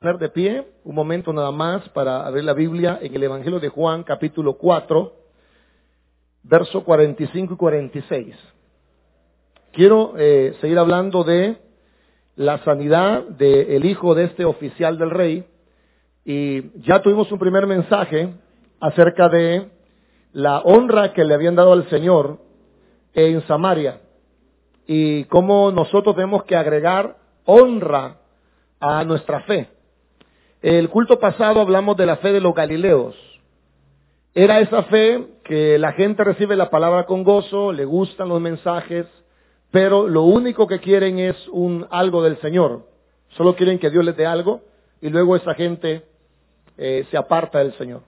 poner de pie un momento nada más para abrir la Biblia en el Evangelio de Juan, capítulo 4, verso 45 y 46. Quiero eh, seguir hablando de la sanidad del hijo de este oficial del rey y ya tuvimos un primer mensaje acerca de la honra que le habían dado al Señor en Samaria y cómo nosotros tenemos que agregar honra a nuestra fe. El culto pasado hablamos de la fe de los galileos. Era esa fe que la gente recibe la palabra con gozo, le gustan los mensajes, pero lo único que quieren es un algo del Señor. Solo quieren que Dios les dé algo y luego esa gente eh, se aparta del Señor.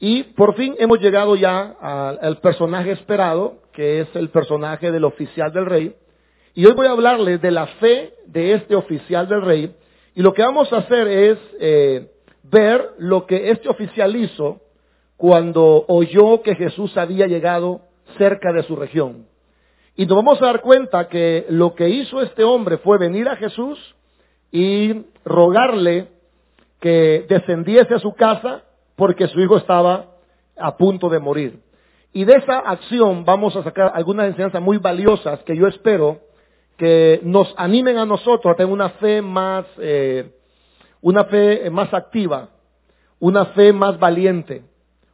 Y por fin hemos llegado ya al personaje esperado, que es el personaje del oficial del rey. Y hoy voy a hablarles de la fe de este oficial del rey y lo que vamos a hacer es eh, ver lo que este oficial hizo cuando oyó que Jesús había llegado cerca de su región. Y nos vamos a dar cuenta que lo que hizo este hombre fue venir a Jesús y rogarle que descendiese a su casa porque su hijo estaba a punto de morir. Y de esa acción vamos a sacar algunas enseñanzas muy valiosas que yo espero que nos animen a nosotros a tener una fe más, eh, una fe más activa, una fe más valiente,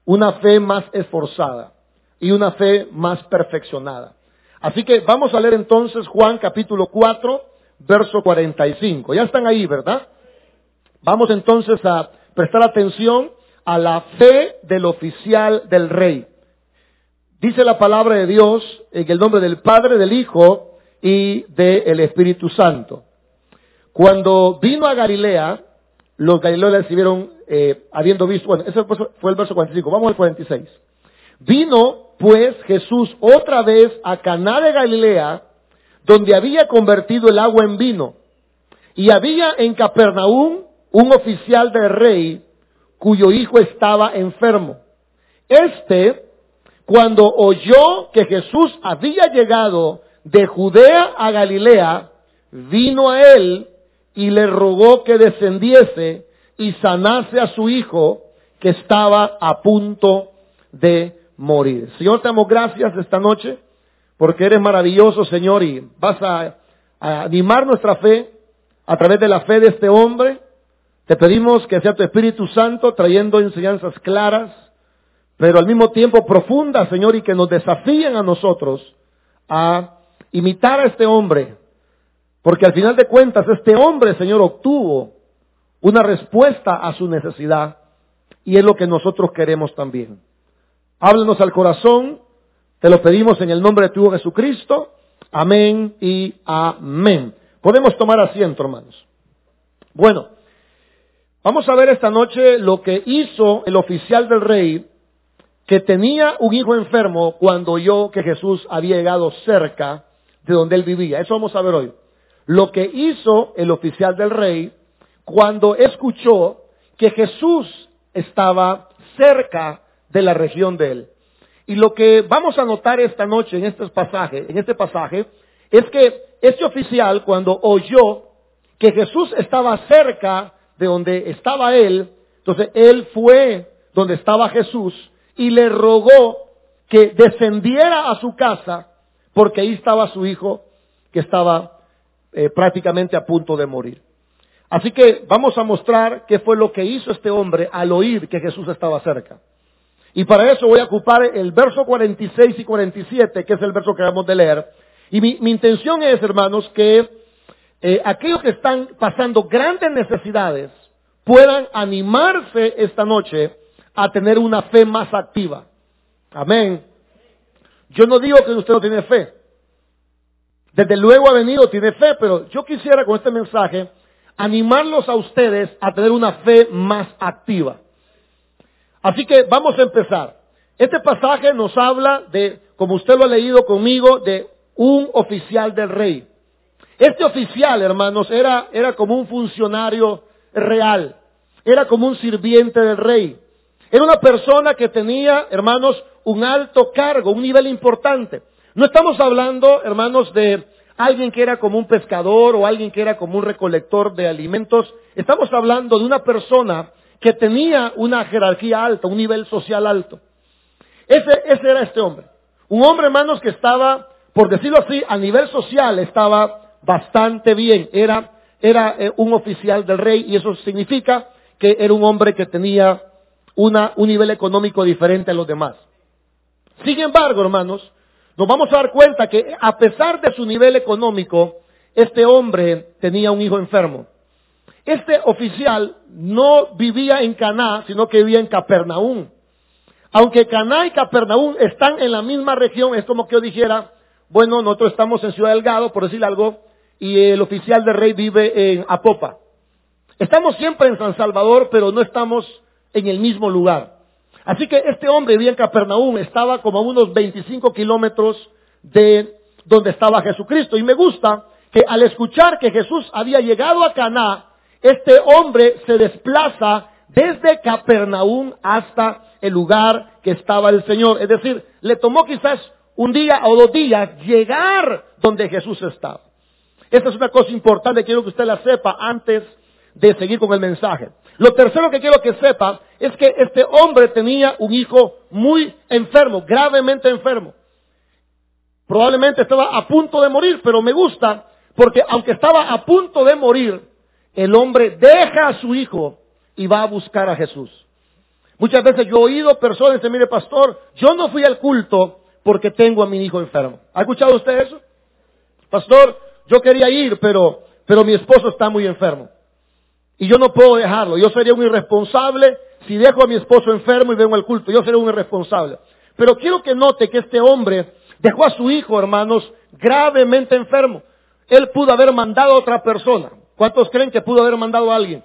una fe más esforzada y una fe más perfeccionada. Así que vamos a leer entonces Juan capítulo 4, verso 45. Ya están ahí, ¿verdad? Vamos entonces a prestar atención a la fe del oficial del rey. Dice la palabra de Dios en el nombre del Padre, del Hijo y del Espíritu Santo. Cuando vino a Galilea, los galileos le recibieron, eh, habiendo visto, bueno, ese fue el verso 45, vamos al 46. Vino pues Jesús otra vez a Caná de Galilea, donde había convertido el agua en vino. Y había en Capernaum un oficial del rey cuyo hijo estaba enfermo. Este, cuando oyó que Jesús había llegado de Judea a Galilea, vino a él y le rogó que descendiese y sanase a su hijo que estaba a punto de morir. Señor, te damos gracias esta noche porque eres maravilloso, Señor, y vas a, a animar nuestra fe a través de la fe de este hombre. Te pedimos que sea tu Espíritu Santo trayendo enseñanzas claras, pero al mismo tiempo profundas, Señor, y que nos desafíen a nosotros a imitar a este hombre, porque al final de cuentas este hombre, Señor, obtuvo una respuesta a su necesidad y es lo que nosotros queremos también. Háblanos al corazón, te lo pedimos en el nombre de tu Jesucristo. Amén y amén. Podemos tomar asiento, hermanos. Bueno, vamos a ver esta noche lo que hizo el oficial del rey que tenía un hijo enfermo cuando oyó que Jesús había llegado cerca de donde él vivía. Eso vamos a ver hoy. Lo que hizo el oficial del rey cuando escuchó que Jesús estaba cerca de la región de él. Y lo que vamos a notar esta noche en este pasaje, en este pasaje, es que este oficial cuando oyó que Jesús estaba cerca de donde estaba él, entonces él fue donde estaba Jesús y le rogó que descendiera a su casa porque ahí estaba su hijo que estaba eh, prácticamente a punto de morir. Así que vamos a mostrar qué fue lo que hizo este hombre al oír que Jesús estaba cerca. Y para eso voy a ocupar el verso 46 y 47, que es el verso que vamos de leer. Y mi, intención es, hermanos, que eh, aquellos que están pasando grandes necesidades puedan animarse esta noche a tener una fe más activa. Amén. Yo no digo que usted no tiene fe. Desde luego ha venido, tiene fe, pero yo quisiera con este mensaje animarlos a ustedes a tener una fe más activa. Así que vamos a empezar. Este pasaje nos habla de, como usted lo ha leído conmigo, de un oficial del rey. Este oficial, hermanos, era, era como un funcionario real. Era como un sirviente del rey. Era una persona que tenía, hermanos, un alto cargo, un nivel importante. No estamos hablando, hermanos, de alguien que era como un pescador o alguien que era como un recolector de alimentos. Estamos hablando de una persona que tenía una jerarquía alta, un nivel social alto. Ese, era este hombre. Un hombre, hermanos, que estaba, por decirlo así, a nivel social estaba bastante bien. Era, era eh, un oficial del rey y eso significa que era un hombre que tenía un nivel económico diferente a los demás. Sin embargo, hermanos, nos vamos a dar cuenta que a pesar de su nivel económico, este hombre tenía un hijo enfermo. Este oficial no vivía en Caná, sino que vivía en Capernaum. Aunque Caná y Capernaum están en la misma región, es como que yo dijera, bueno, nosotros estamos en Ciudad Delgado, por decir algo, y el oficial de rey vive en Apopa. Estamos siempre en San Salvador, pero no estamos en el mismo lugar. Así que este hombre vivía en Capernaum, estaba como a unos 25 kilómetros de donde estaba Jesucristo. Y me gusta que al escuchar que Jesús había llegado a Caná, este hombre se desplaza desde Capernaum hasta el lugar que estaba el Señor. Es decir, le tomó quizás un día o dos días llegar donde Jesús estaba. Esta es una cosa importante, quiero que usted la sepa antes de seguir con el mensaje. Lo tercero que quiero que sepa es que este hombre tenía un hijo muy enfermo, gravemente enfermo. Probablemente estaba a punto de morir, pero me gusta porque aunque estaba a punto de morir, el hombre deja a su hijo y va a buscar a Jesús. Muchas veces yo he oído personas que dicen, mire pastor, yo no fui al culto porque tengo a mi hijo enfermo. ¿Ha escuchado usted eso? Pastor, yo quería ir, pero, pero mi esposo está muy enfermo. Y yo no puedo dejarlo. Yo sería un irresponsable si dejo a mi esposo enfermo y vengo al culto. Yo sería un irresponsable. Pero quiero que note que este hombre dejó a su hijo, hermanos, gravemente enfermo. Él pudo haber mandado a otra persona. ¿Cuántos creen que pudo haber mandado a alguien?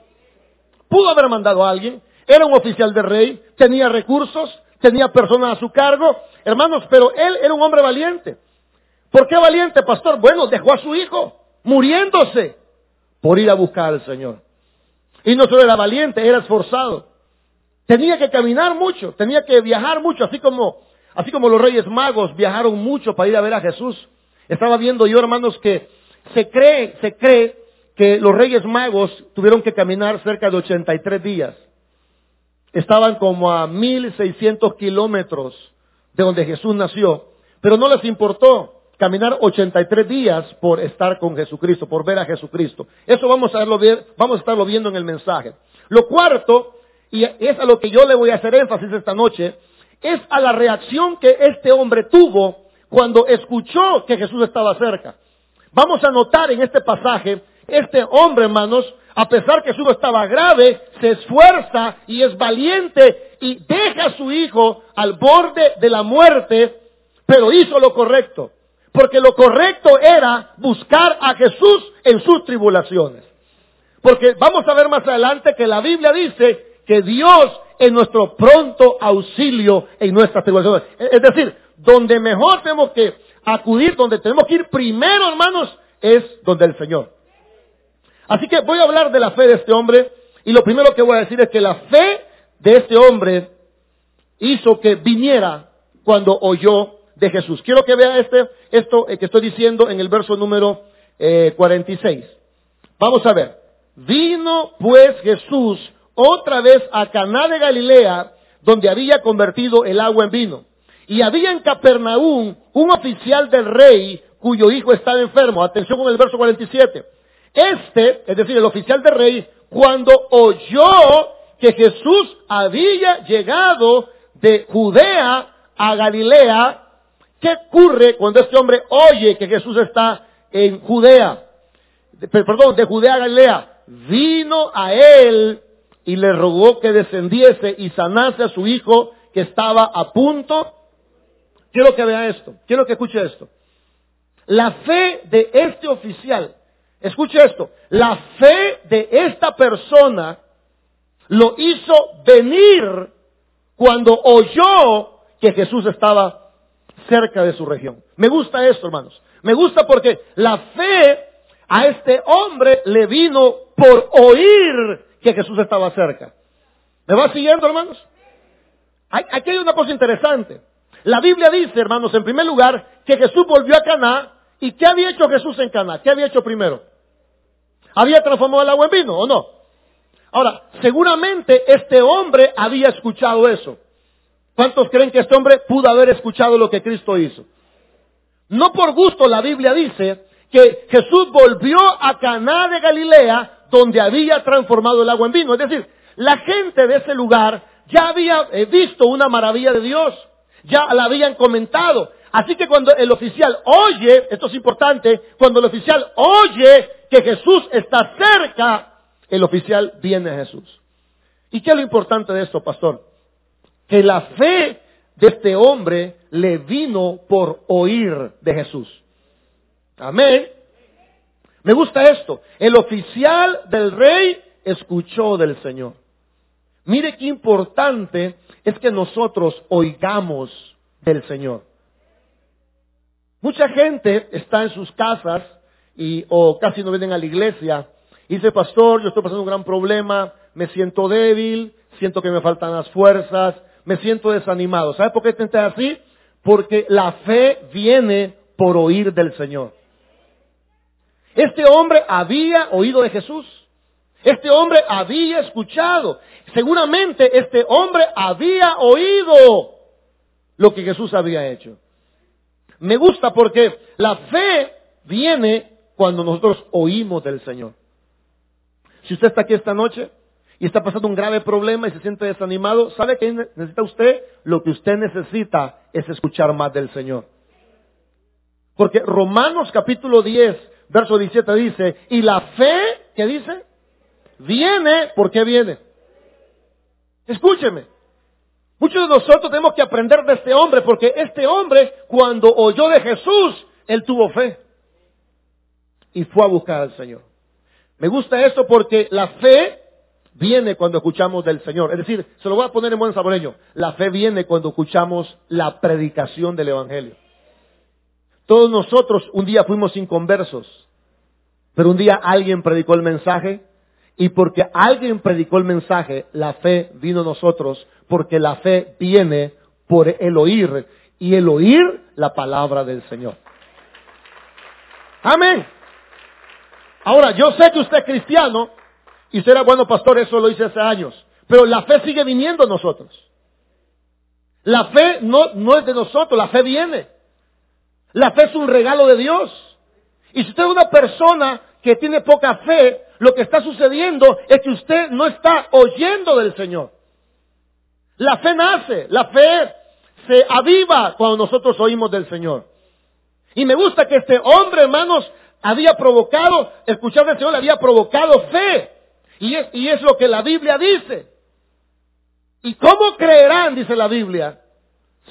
Pudo haber mandado a alguien. Era un oficial de rey, tenía recursos, tenía personas a su cargo. Hermanos, pero él era un hombre valiente. ¿Por qué valiente, pastor? Bueno, dejó a su hijo muriéndose por ir a buscar al Señor. Y no solo era valiente, era esforzado. Tenía que caminar mucho, tenía que viajar mucho, así como, así como los reyes magos viajaron mucho para ir a ver a Jesús. Estaba viendo yo, hermanos, que se cree, se cree que los reyes magos tuvieron que caminar cerca de 83 días. Estaban como a 1600 kilómetros de donde Jesús nació, pero no les importó caminar 83 días por estar con Jesucristo, por ver a Jesucristo. Eso vamos a, verlo, vamos a estarlo viendo en el mensaje. Lo cuarto, y es a lo que yo le voy a hacer énfasis esta noche, es a la reacción que este hombre tuvo cuando escuchó que Jesús estaba cerca. Vamos a notar en este pasaje, este hombre, hermanos, a pesar que su estaba grave, se esfuerza y es valiente y deja a su hijo al borde de la muerte, pero hizo lo correcto. Porque lo correcto era buscar a Jesús en sus tribulaciones. Porque vamos a ver más adelante que la Biblia dice que Dios es nuestro pronto auxilio en nuestras tribulaciones. Es decir, donde mejor tenemos que acudir, donde tenemos que ir primero, hermanos, es donde el Señor. Así que voy a hablar de la fe de este hombre y lo primero que voy a decir es que la fe de este hombre hizo que viniera cuando oyó de Jesús. Quiero que vea este, esto eh, que estoy diciendo en el verso número 46. Eh, Vamos a ver. Vino pues Jesús otra vez a Caná de Galilea, donde había convertido el agua en vino. Y había en Capernaum un oficial del rey cuyo hijo estaba enfermo. Atención con el verso 47. Este, es decir, el oficial del rey, cuando oyó que Jesús había llegado de Judea a Galilea, ¿Qué ocurre cuando este hombre oye que Jesús está en Judea? Perdón, de Judea a Galilea. Vino a él y le rogó que descendiese y sanase a su hijo que estaba a punto. Quiero que vea esto, quiero que escuche esto. La fe de este oficial, escuche esto, la fe de esta persona lo hizo venir cuando oyó que Jesús estaba cerca de su región. Me gusta esto, hermanos. Me gusta porque la fe a este hombre le vino por oír que Jesús estaba cerca. ¿Me va siguiendo, hermanos? Aquí hay una cosa interesante. La Biblia dice, hermanos, en primer lugar, que Jesús volvió a Caná ¿Y qué había hecho Jesús en Cana? ¿Qué había hecho primero? ¿Había transformado el agua en vino o no? Ahora, seguramente este hombre había escuchado eso. ¿Cuántos creen que este hombre pudo haber escuchado lo que Cristo hizo? No por gusto la Biblia dice que Jesús volvió a Caná de Galilea donde había transformado el agua en vino. Es decir, la gente de ese lugar ya había eh, visto una maravilla de Dios, ya la habían comentado. Así que cuando el oficial oye, esto es importante, cuando el oficial oye que Jesús está cerca, el oficial viene a Jesús. ¿Y qué es lo importante de esto, pastor? Que la fe de este hombre le vino por oír de Jesús. Amén. Me gusta esto. El oficial del rey escuchó del Señor. Mire qué importante es que nosotros oigamos del Señor. Mucha gente está en sus casas y, o casi no vienen a la iglesia y dice, pastor, yo estoy pasando un gran problema, me siento débil, siento que me faltan las fuerzas, me siento desanimado. ¿Sabe por qué te así? Porque la fe viene por oír del Señor. Este hombre había oído de Jesús. Este hombre había escuchado. Seguramente este hombre había oído lo que Jesús había hecho. Me gusta porque la fe viene cuando nosotros oímos del Señor. Si usted está aquí esta noche y está pasando un grave problema y se siente desanimado, ¿sabe qué necesita usted? Lo que usted necesita es escuchar más del Señor. Porque Romanos capítulo 10, verso 17 dice, y la fe, ¿qué dice? Viene, ¿por qué viene? Escúcheme. Muchos de nosotros tenemos que aprender de este hombre, porque este hombre, cuando oyó de Jesús, él tuvo fe. Y fue a buscar al Señor. Me gusta esto porque la fe viene cuando escuchamos del Señor. Es decir, se lo voy a poner en buen saboreño. La fe viene cuando escuchamos la predicación del Evangelio. Todos nosotros un día fuimos inconversos, pero un día alguien predicó el mensaje y porque alguien predicó el mensaje, la fe vino a nosotros, porque la fe viene por el oír y el oír la palabra del Señor. Amén. Ahora, yo sé que usted es cristiano y era bueno pastor, eso lo hice hace años, pero la fe sigue viniendo a nosotros. La fe no, no es de nosotros, la fe viene. La fe es un regalo de Dios. Y si usted es una persona que tiene poca fe, lo que está sucediendo es que usted no está oyendo del Señor. La fe nace, la fe se aviva cuando nosotros oímos del Señor. Y me gusta que este hombre, hermanos, había provocado, escuchar del Señor le había provocado fe. Y es, y es lo que la Biblia dice. ¿Y cómo creerán, dice la Biblia,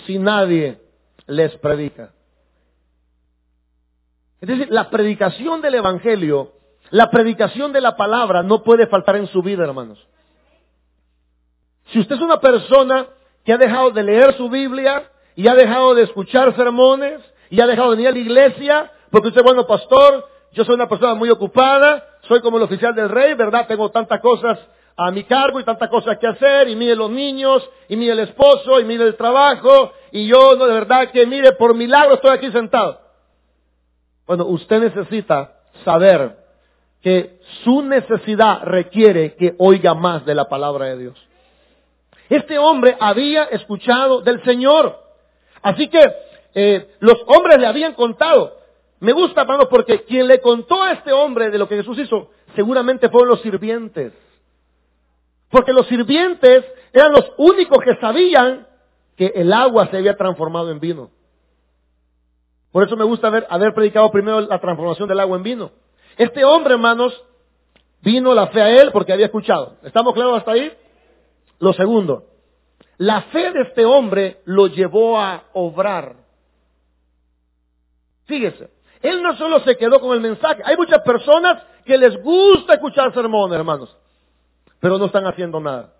si nadie les predica? Es decir, la predicación del Evangelio, la predicación de la palabra no puede faltar en su vida, hermanos. Si usted es una persona que ha dejado de leer su Biblia y ha dejado de escuchar sermones y ha dejado de venir a la iglesia, porque usted, bueno, pastor, yo soy una persona muy ocupada, soy como el oficial del rey, ¿verdad? Tengo tantas cosas a mi cargo y tantas cosas que hacer, y mire los niños, y mire el esposo, y mire el trabajo, y yo, no, de verdad que mire, por milagro estoy aquí sentado. Bueno, usted necesita saber que su necesidad requiere que oiga más de la palabra de Dios. Este hombre había escuchado del Señor. Así que eh, los hombres le habían contado. Me gusta, hermano, porque quien le contó a este hombre de lo que Jesús hizo, seguramente fueron los sirvientes. Porque los sirvientes eran los únicos que sabían que el agua se había transformado en vino. Por eso me gusta haber, predicado primero la transformación del agua en vino. Este hombre, hermanos, vino la fe a él porque había escuchado. ¿Estamos claros hasta ahí? Lo segundo, la fe de este hombre lo llevó a obrar. Fíjese, él no solo se quedó con el mensaje. Hay muchas personas que les gusta escuchar sermones, hermanos, pero no están haciendo nada.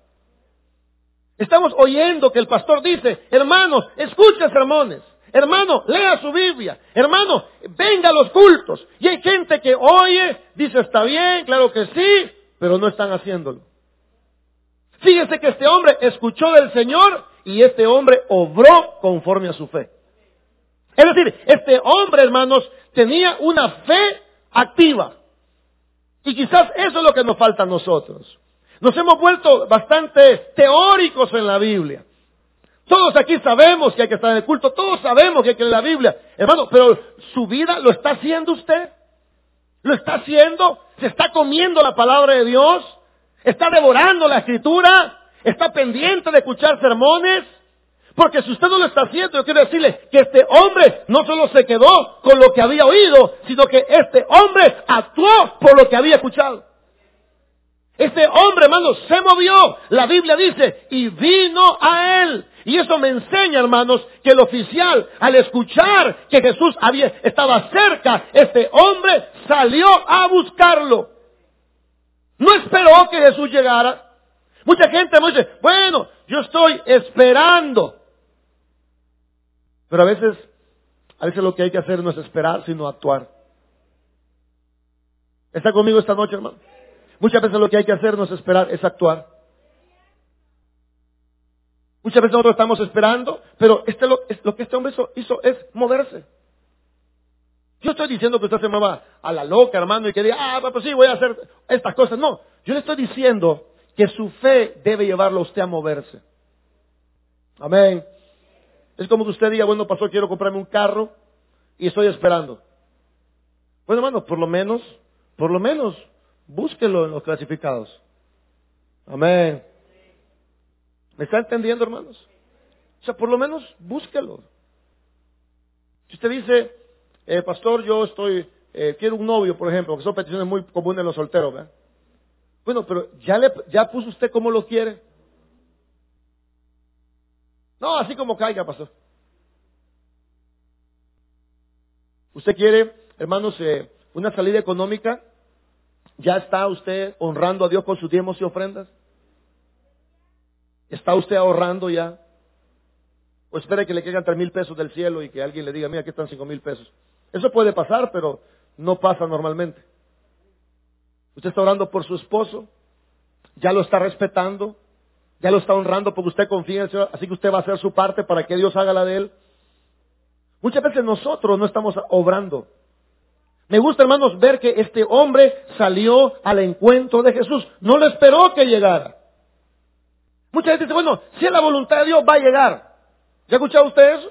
Estamos oyendo que el pastor dice, hermanos, escuchen sermones. Hermano, lea su Biblia. Hermano, venga a los cultos. Y hay gente que oye, dice está bien, claro que sí, pero no están haciéndolo. Fíjese que este hombre escuchó del Señor y este hombre obró conforme a su fe. Es decir, este hombre, hermanos, tenía una fe activa. Y quizás eso es lo que nos falta a nosotros. Nos hemos vuelto bastante teóricos en la Biblia. Todos aquí sabemos que hay que estar en el culto, todos sabemos que hay que leer la Biblia. Hermano, pero su vida lo está haciendo usted. ¿Lo está haciendo? ¿Se está comiendo la palabra de Dios? ¿Está devorando la escritura? ¿Está pendiente de escuchar sermones? Porque si usted no lo está haciendo, yo quiero decirle que este hombre no solo se quedó con lo que había oído, sino que este hombre actuó por lo que había escuchado. Este hombre, hermanos, se movió. La Biblia dice, y vino a él. Y eso me enseña, hermanos, que el oficial, al escuchar que Jesús había, estaba cerca, este hombre salió a buscarlo. No esperó que Jesús llegara. Mucha gente me dice, bueno, yo estoy esperando. Pero a veces, a veces lo que hay que hacer no es esperar, sino actuar. ¿Está conmigo esta noche, hermano? Muchas veces lo que hay que hacer no es esperar, es actuar. Muchas veces nosotros estamos esperando, pero este, lo, lo que este hombre hizo, es moverse. Yo estoy diciendo que usted se mueva a la loca, hermano, y que diga, ah, pues sí, voy a hacer estas cosas. No, yo le estoy diciendo que su fe debe llevarlo a usted a moverse. Amén. Es como que usted diga, bueno, pasó, quiero comprarme un carro y estoy esperando. Bueno, hermano, por lo menos, por lo menos, búsquelo en los clasificados. Amén. ¿Me está entendiendo, hermanos? O sea, por lo menos búsquelo. Si usted dice, eh, pastor, yo estoy, eh, quiero un novio, por ejemplo, que son peticiones muy comunes en los solteros, ¿verdad? Bueno, pero ya ya puso usted cómo lo quiere. No, así como caiga, pastor. Usted quiere, hermanos, eh, una salida económica. ¿Ya está usted honrando a Dios con sus diezmos y ofrendas? ¿Está usted ahorrando ya? ¿O espera que le caigan tres mil pesos del cielo y que alguien le diga, mira, aquí están cinco mil pesos? Eso puede pasar, pero no pasa normalmente. Usted está orando por su esposo, ya lo está respetando, ya lo está honrando porque usted confía en el Señor, así que usted va a hacer su parte para que Dios haga la de él. Muchas veces nosotros no estamos obrando. Me gusta, hermanos, ver que este hombre salió al encuentro de Jesús. No le esperó que llegara. Mucha gente dice, bueno, si es la voluntad de Dios, va a llegar. ¿Ya ha usted eso?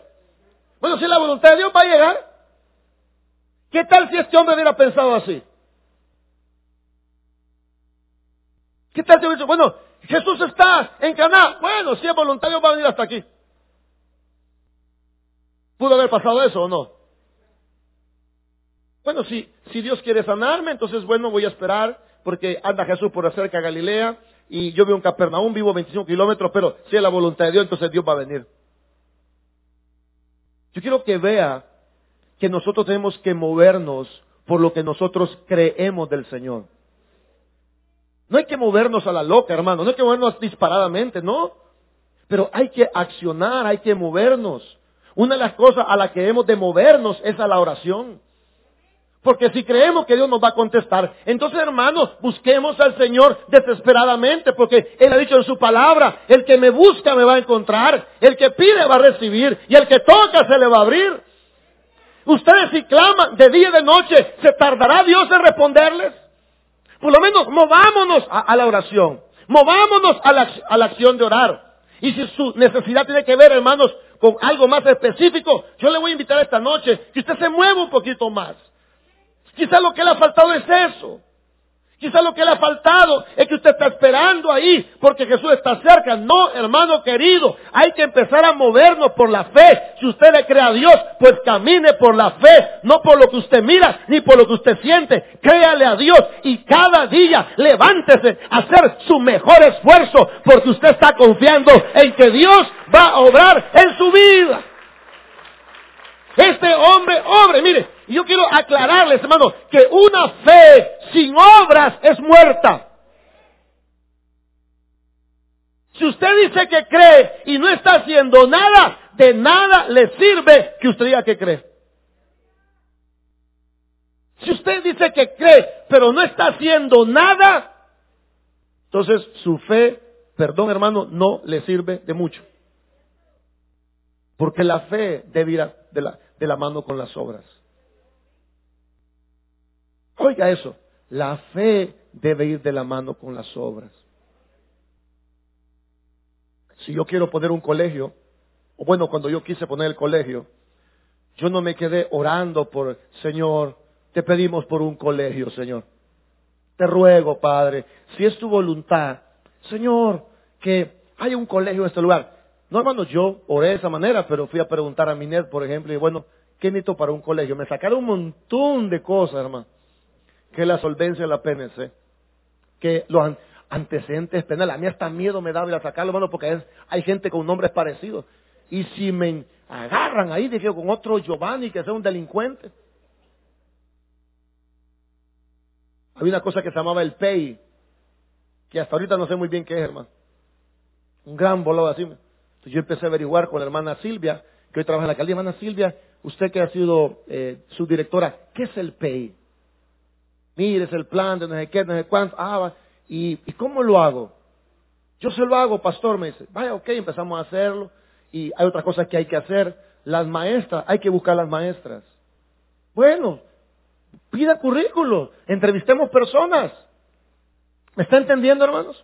Bueno, si es la voluntad de Dios, va a llegar. ¿Qué tal si este hombre hubiera pensado así? ¿Qué tal si hubiera dicho, bueno, Jesús está en Caná. Bueno, si es voluntario va a venir hasta aquí. ¿Pudo haber pasado eso o no? Bueno, si, si Dios quiere sanarme, entonces bueno, voy a esperar porque anda Jesús por cerca de Galilea y yo vivo en Capernaum, vivo 25 kilómetros, pero si es la voluntad de Dios, entonces Dios va a venir. Yo quiero que vea que nosotros tenemos que movernos por lo que nosotros creemos del Señor. No hay que movernos a la loca, hermano, no hay que movernos disparadamente, no. Pero hay que accionar, hay que movernos. Una de las cosas a las que hemos de movernos es a la oración. Porque si creemos que Dios nos va a contestar, entonces hermanos, busquemos al Señor desesperadamente, porque Él ha dicho en su palabra, el que me busca me va a encontrar, el que pide va a recibir, y el que toca se le va a abrir. Ustedes si claman de día y de noche, ¿se tardará Dios en responderles? Por lo menos movámonos a, la oración. Movámonos a la, a la acción de orar. Y si su necesidad tiene que ver, hermanos, con algo más específico, yo le voy a invitar esta noche que usted se mueva un poquito más. Quizás lo que le ha faltado es eso. Quizás lo que le ha faltado es que usted está esperando ahí porque Jesús está cerca. No, hermano querido, hay que empezar a movernos por la fe. Si usted le cree a Dios, pues camine por la fe, no por lo que usted mira ni por lo que usted siente. Créale a Dios y cada día levántese a hacer su mejor esfuerzo porque usted está confiando en que Dios va a obrar en su vida. Este hombre, hombre, mire, yo quiero aclararles, hermano, que una fe sin obras es muerta. Si usted dice que cree y no está haciendo nada, de nada le sirve que usted diga que cree. Si usted dice que cree, pero no está haciendo nada, entonces su fe, perdón hermano, no le sirve de mucho. Porque la fe de, de, la, de la mano con las obras. Oiga eso, la fe debe ir de la mano con las obras. Si yo quiero poner un colegio, o bueno, cuando yo quise poner el colegio, yo no me quedé orando por, Señor, te pedimos por un colegio, Señor. Te ruego, Padre, si es tu voluntad, Señor, que haya un colegio en este lugar. No, hermano, yo oré de esa manera, pero fui a preguntar a Minet, por ejemplo, y bueno, ¿qué necesito para un colegio? Me sacaron un montón de cosas, hermano. Que la solvencia de la PNC, que los antecedentes penales, a mí hasta miedo me da ir a sacarlo, hermano, porque hay gente con nombres parecidos. Y si me agarran ahí, dije, con otro Giovanni que sea un delincuente. Había una cosa que se llamaba el PEI, que hasta ahorita no sé muy bien qué es, hermano. Un gran volado así. Entonces yo empecé a averiguar con la hermana Silvia, que hoy trabaja en la alcaldía. Hermana Silvia, usted que ha sido eh, su directora, ¿qué es el PEI? Mire, es el plan de no sé qué, no sé cuánto. Ah, ¿y, ¿y cómo lo hago? Yo se lo hago, pastor, me dice. Vaya, ok, empezamos a hacerlo. Y hay otras cosas que hay que hacer. Las maestras, hay que buscar las maestras. Bueno, pida currículo, entrevistemos personas. ¿Me está entendiendo, hermanos?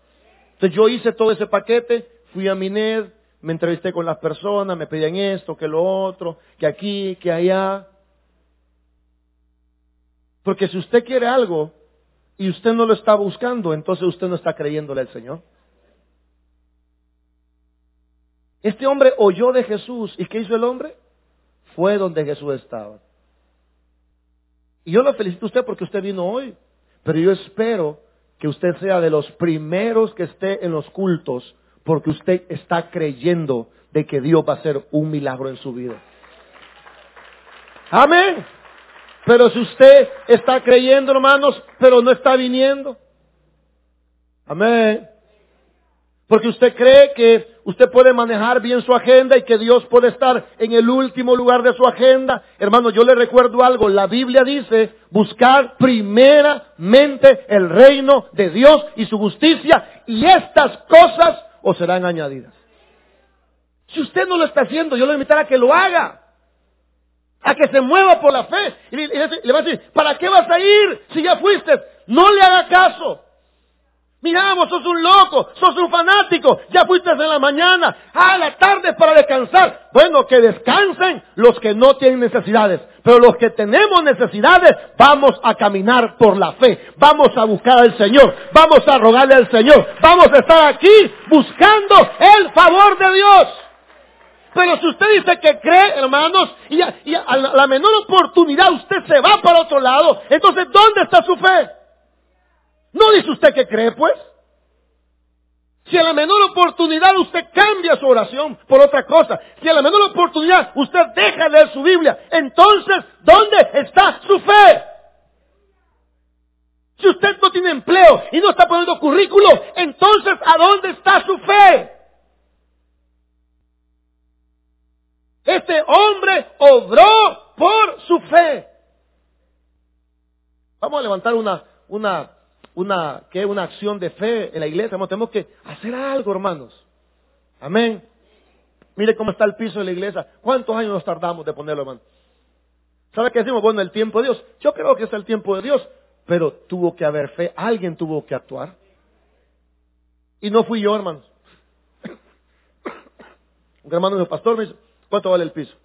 Entonces yo hice todo ese paquete, fui a Mined, me entrevisté con las personas, me pedían esto, que lo otro, que aquí, que allá. Porque si usted quiere algo y usted no lo está buscando, entonces usted no está creyéndole al Señor. Este hombre oyó de Jesús y ¿qué hizo el hombre? Fue donde Jesús estaba. Y yo lo felicito a usted porque usted vino hoy, pero yo espero que usted sea de los primeros que esté en los cultos porque usted está creyendo de que Dios va a hacer un milagro en su vida. Amén. Pero si usted está creyendo, hermanos, pero no está viniendo. Amén. Porque usted cree que usted puede manejar bien su agenda y que Dios puede estar en el último lugar de su agenda. Hermano, yo le recuerdo algo. La Biblia dice buscar primeramente el reino de Dios y su justicia y estas cosas os serán añadidas. Si usted no lo está haciendo, yo le invitaré a que lo haga. A que se mueva por la fe. Y le, va a decir, ¿para qué vas a ir si ya fuiste? No le haga caso. Mira, vos sos un loco, sos un fanático, ya fuiste en la mañana, a la tarde para descansar. Bueno, que descansen los que no tienen necesidades, pero los que tenemos necesidades, vamos a caminar por la fe, vamos a buscar al Señor, vamos a rogarle al Señor, vamos a estar aquí buscando el favor de Dios. Pero si usted dice que cree, hermanos, y a, la menor oportunidad usted se va para otro lado, entonces ¿dónde está su fe? ¿No dice usted que cree, pues? Si a la menor oportunidad usted cambia su oración por otra cosa, si a la menor oportunidad usted deja de leer su Biblia, entonces, ¿dónde está su fe? Si usted no tiene empleo y no está poniendo currículo, entonces, ¿a dónde está su fe? Este hombre obró por su fe. Vamos a levantar una, una una, que una acción de fe en la iglesia. tenemos que hacer algo, hermanos. Amén. Mire cómo está el piso de la iglesia. ¿Cuántos años nos tardamos de ponerlo, hermano? ¿Sabe qué decimos? Bueno, el tiempo de Dios. Yo creo que es el tiempo de Dios, pero tuvo que haber fe. Alguien tuvo que actuar. Y no fui yo, hermanos. Un hermano de pastor me dice, ¿cuánto vale el piso?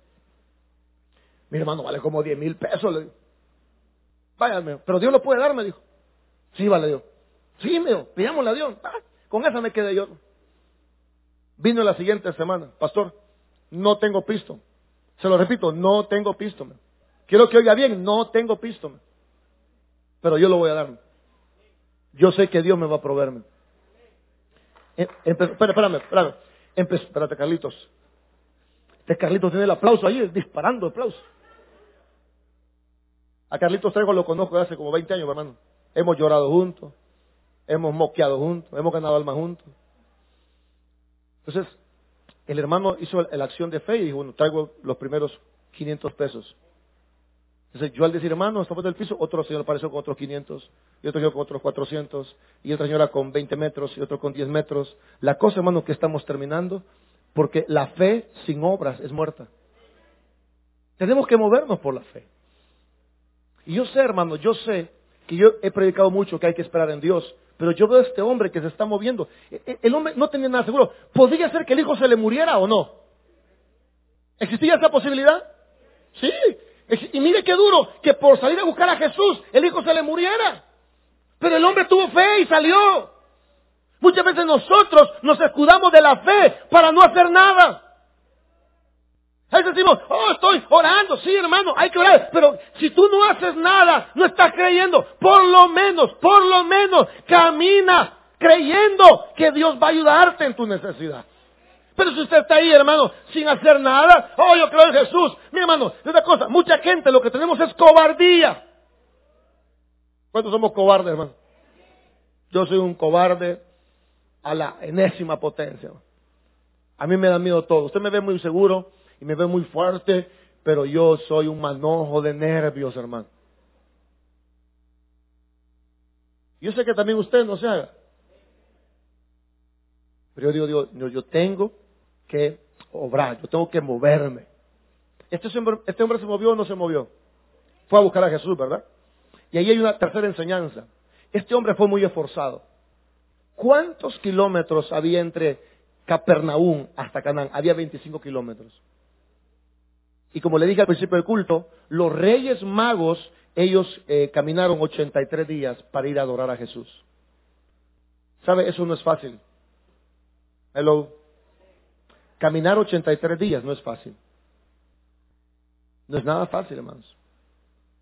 Mi hermano vale como 10 mil pesos. Le digo. Váyame, pero Dios lo puede dar, me dijo. Sí, vale Dios. Sí, me dijo, pidámosle a Dios. Ah, con esa me quedé yo. Vino la siguiente semana, pastor, no tengo pisto. Se lo repito, no tengo pisto. Quiero que oiga bien, no tengo pisto. Pero yo lo voy a dar. Yo sé que Dios me va a proveerme. Em, espérame, espérame. espérate, Carlitos. Este Carlitos tiene el aplauso ahí, disparando aplauso. A Carlitos Trejo lo conozco hace como 20 años, hermano. Hemos llorado juntos, hemos moqueado juntos, hemos ganado alma juntos. Entonces, el hermano hizo la acción de fe y dijo, bueno, traigo los primeros 500 pesos. Entonces, yo al decir, hermano, estamos del piso, otro señor apareció con otros 500, y otro señor con otros 400, y otra señora con 20 metros, y otro con 10 metros. La cosa, hermano, que estamos terminando, porque la fe sin obras es muerta. Tenemos que movernos por la fe. Y yo sé, hermano, yo sé que yo he predicado mucho que hay que esperar en Dios, pero yo veo a este hombre que se está moviendo. E, e, el hombre no tenía nada seguro. ¿Podría ser que el hijo se le muriera o no? ¿Existía esa posibilidad? Sí. Y mire qué duro, que por salir a buscar a Jesús, el hijo se le muriera. Pero el hombre tuvo fe y salió. Muchas veces nosotros nos escudamos de la fe para no hacer nada. Ahí decimos, oh, estoy orando, sí hermano, hay que orar. Pero si tú no haces nada, no estás creyendo, por lo menos, por lo menos, camina creyendo que Dios va a ayudarte en tu necesidad. Pero si usted está ahí, hermano, sin hacer nada, oh, yo creo en Jesús. Mi hermano, es una cosa, mucha gente lo que tenemos es cobardía. ¿Cuántos somos cobardes, hermano? Yo soy un cobarde a la enésima potencia. A mí me da miedo todo. Usted me ve muy seguro, y me ve muy fuerte, pero yo soy un manojo de nervios, hermano. Yo sé que también usted no se haga. Pero yo digo, Dios, yo tengo que obrar, yo tengo que moverme. Este hombre, este hombre se movió o no se movió. Fue a buscar a Jesús, ¿verdad? Y ahí hay una tercera enseñanza. Este hombre fue muy esforzado. ¿Cuántos kilómetros había entre Capernaum hasta Canaán? Había 25 kilómetros. Y como le dije al principio del culto, los reyes magos, ellos eh, caminaron 83 días para ir a adorar a Jesús. ¿Sabe? Eso no es fácil. Hello. Caminar 83 días no es fácil. No es nada fácil, hermanos.